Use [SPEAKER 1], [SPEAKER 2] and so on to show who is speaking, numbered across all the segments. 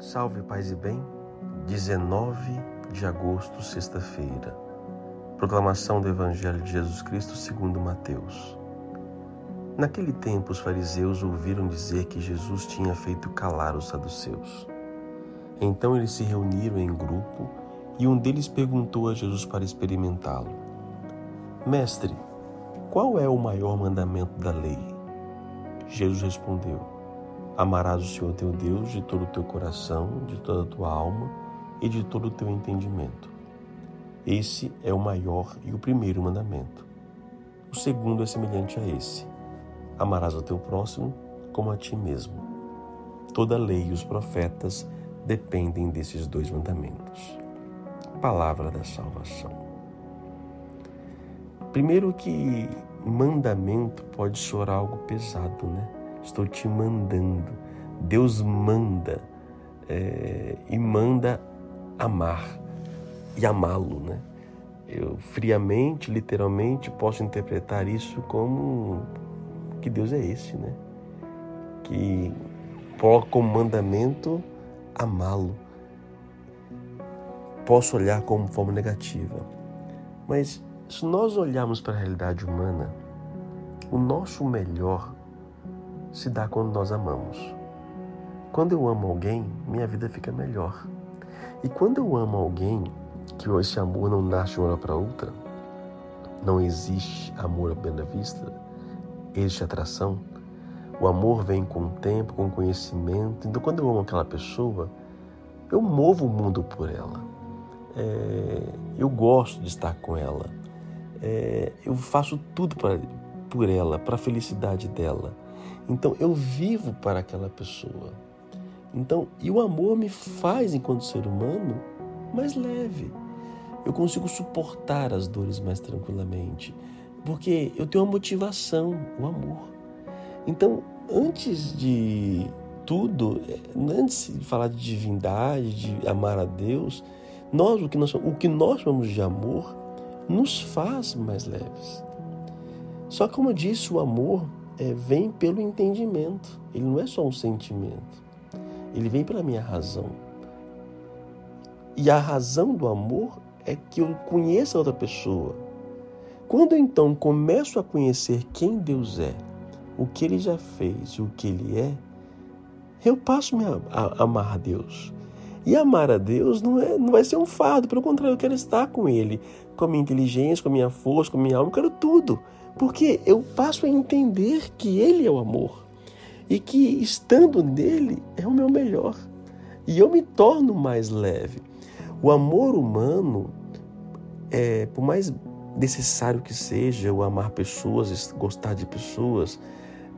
[SPEAKER 1] Salve, paz e bem. 19 de agosto, sexta-feira. Proclamação do Evangelho de Jesus Cristo segundo Mateus. Naquele tempo, os fariseus ouviram dizer que Jesus tinha feito calar os saduceus. Então eles se reuniram em grupo e um deles perguntou a Jesus para experimentá-lo: Mestre, qual é o maior mandamento da lei? Jesus respondeu: Amarás o Senhor teu Deus de todo o teu coração, de toda a tua alma e de todo o teu entendimento. Esse é o maior e o primeiro mandamento. O segundo é semelhante a esse: Amarás o teu próximo como a ti mesmo. Toda a lei e os profetas dependem desses dois mandamentos. Palavra da salvação. Primeiro que mandamento pode soar algo pesado, né? Estou te mandando. Deus manda é, e manda amar e amá-lo, né? Eu friamente, literalmente, posso interpretar isso como que Deus é esse, né? Que coloca como mandamento amá-lo. Posso olhar como forma negativa, mas se nós olharmos para a realidade humana, o nosso melhor se dá quando nós amamos. Quando eu amo alguém, minha vida fica melhor. E quando eu amo alguém, que esse amor não nasce de uma hora para outra, não existe amor à primeira vista, existe atração. O amor vem com o tempo, com o conhecimento. Então, quando eu amo aquela pessoa, eu movo o mundo por ela. É, eu gosto de estar com ela. É, eu faço tudo por ela, para a felicidade dela. Então eu vivo para aquela pessoa. Então, e o amor me faz, enquanto ser humano, mais leve. Eu consigo suportar as dores mais tranquilamente, porque eu tenho uma motivação, o amor. Então, antes de tudo, antes de falar de divindade, de amar a Deus, nós o que nós, o que nós chamamos de amor nos faz mais leves. Só como eu disse, o amor é, vem pelo entendimento. Ele não é só um sentimento. Ele vem pela minha razão. E a razão do amor é que eu conheça outra pessoa. Quando eu, então começo a conhecer quem Deus é, o que Ele já fez e o que Ele é, eu passo a amar a Deus. E amar a Deus não, é, não vai ser um fardo, pelo contrário, eu quero estar com Ele, com a minha inteligência, com a minha força, com a minha alma, eu quero tudo. Porque eu passo a entender que Ele é o amor e que estando nele é o meu melhor. E eu me torno mais leve. O amor humano, é, por mais necessário que seja o amar pessoas, gostar de pessoas,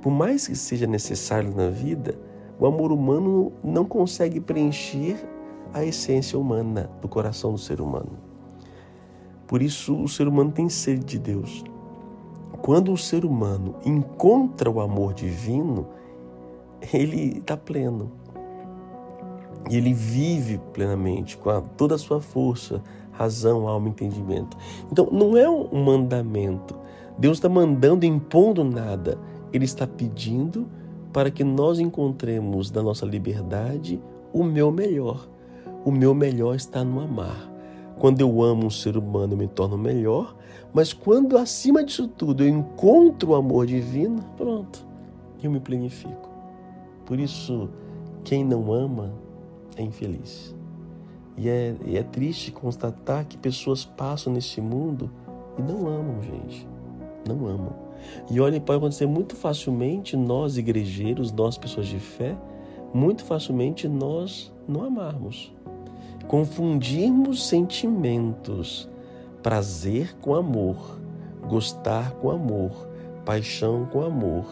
[SPEAKER 1] por mais que seja necessário na vida, o amor humano não consegue preencher a essência humana do coração do ser humano. Por isso, o ser humano tem sede de Deus. Quando o ser humano encontra o amor divino, ele está pleno. E ele vive plenamente, com a, toda a sua força, razão, alma, entendimento. Então, não é um mandamento. Deus está mandando, impondo nada. Ele está pedindo para que nós encontremos da nossa liberdade o meu melhor. O meu melhor está no amar. Quando eu amo um ser humano, eu me torno melhor, mas quando acima disso tudo eu encontro o amor divino, pronto, eu me planifico. Por isso, quem não ama é infeliz. E é, e é triste constatar que pessoas passam nesse mundo e não amam, gente. Não amam. E olha, pode acontecer muito facilmente nós, igrejeiros, nós, pessoas de fé, muito facilmente nós não amarmos confundirmos sentimentos, prazer com amor, gostar com amor, paixão com amor.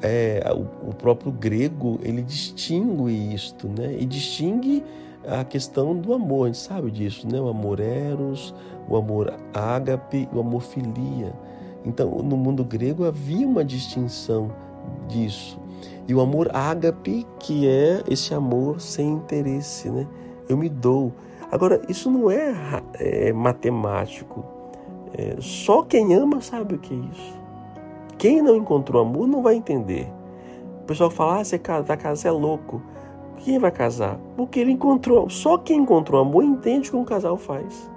[SPEAKER 1] É, o, próprio grego ele distingue isto, né? E distingue a questão do amor, a gente sabe disso, né? O amor eros, o amor ágape, o amor filia. Então, no mundo grego havia uma distinção disso. E o amor ágape, que é esse amor sem interesse, né? Eu me dou. Agora, isso não é, é matemático. É, só quem ama sabe o que é isso. Quem não encontrou amor não vai entender. O pessoal fala, ah, você tá casa é louco. quem vai casar? Porque ele encontrou. Só quem encontrou amor entende o que um casal faz.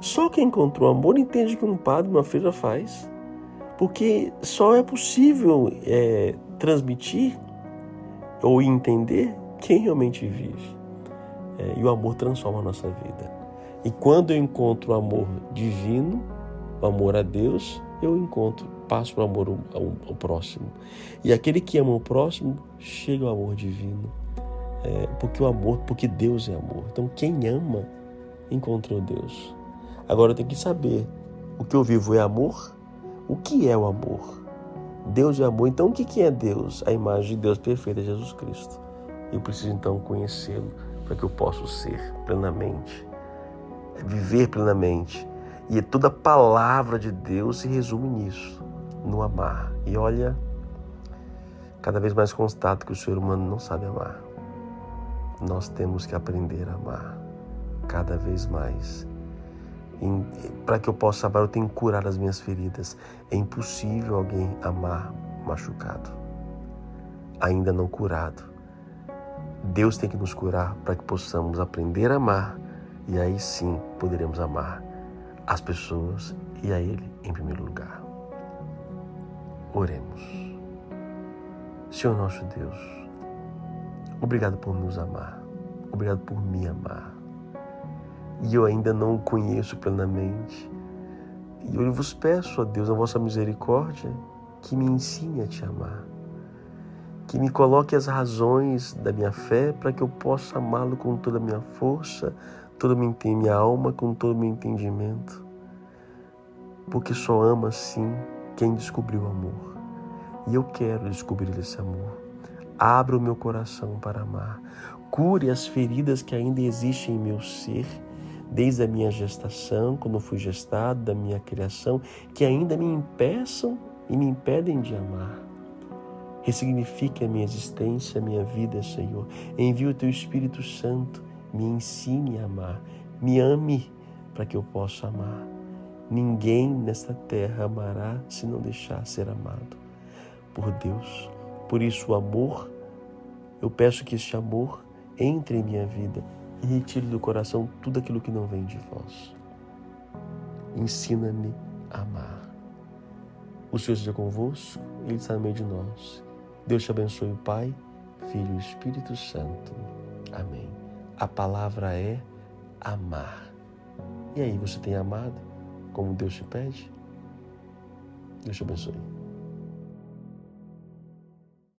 [SPEAKER 1] Só quem encontrou amor entende o que um padre, uma freira faz. Porque só é possível é, transmitir ou entender quem realmente vive. É, e o amor transforma a nossa vida. E quando eu encontro o amor divino, o amor a Deus, eu encontro, passo o amor ao, ao, próximo. E aquele que ama o próximo, chega ao amor divino. É, porque o amor, porque Deus é amor. Então quem ama, encontrou Deus. Agora eu tenho que saber, o que eu vivo é amor? O que é o amor? Deus é amor. Então o que é Deus? A imagem de Deus perfeita é Jesus Cristo. Eu preciso então conhecê-lo para que eu possa ser plenamente, viver plenamente. E toda palavra de Deus se resume nisso, no amar. E olha, cada vez mais constato que o ser humano não sabe amar. Nós temos que aprender a amar cada vez mais. Para que eu possa amar, eu tenho que curar as minhas feridas. É impossível alguém amar machucado, ainda não curado. Deus tem que nos curar para que possamos aprender a amar e aí sim poderemos amar as pessoas e a Ele em primeiro lugar. Oremos. Senhor nosso Deus, obrigado por nos amar, obrigado por me amar. E eu ainda não o conheço plenamente. E eu vos peço, ó Deus, a vossa misericórdia, que me ensine a te amar que me coloque as razões da minha fé para que eu possa amá-lo com toda a minha força, toda a minha alma, com todo o meu entendimento. Porque só ama assim quem descobriu o amor. E eu quero descobrir esse amor. Abra o meu coração para amar. Cure as feridas que ainda existem em meu ser, desde a minha gestação, quando fui gestado, da minha criação, que ainda me impeçam e me impedem de amar. Ressignifique a minha existência, a minha vida, Senhor. Envie o teu Espírito Santo, me ensine a amar, me ame para que eu possa amar. Ninguém nesta terra amará se não deixar ser amado por Deus. Por isso, o amor, eu peço que este amor entre em minha vida e retire do coração tudo aquilo que não vem de vós. Ensina-me a amar. O Senhor seja convosco, Ele está no meio de nós. Deus te abençoe, Pai, Filho e Espírito Santo. Amém. A palavra é amar. E aí, você tem amado como Deus te pede? Deus te abençoe.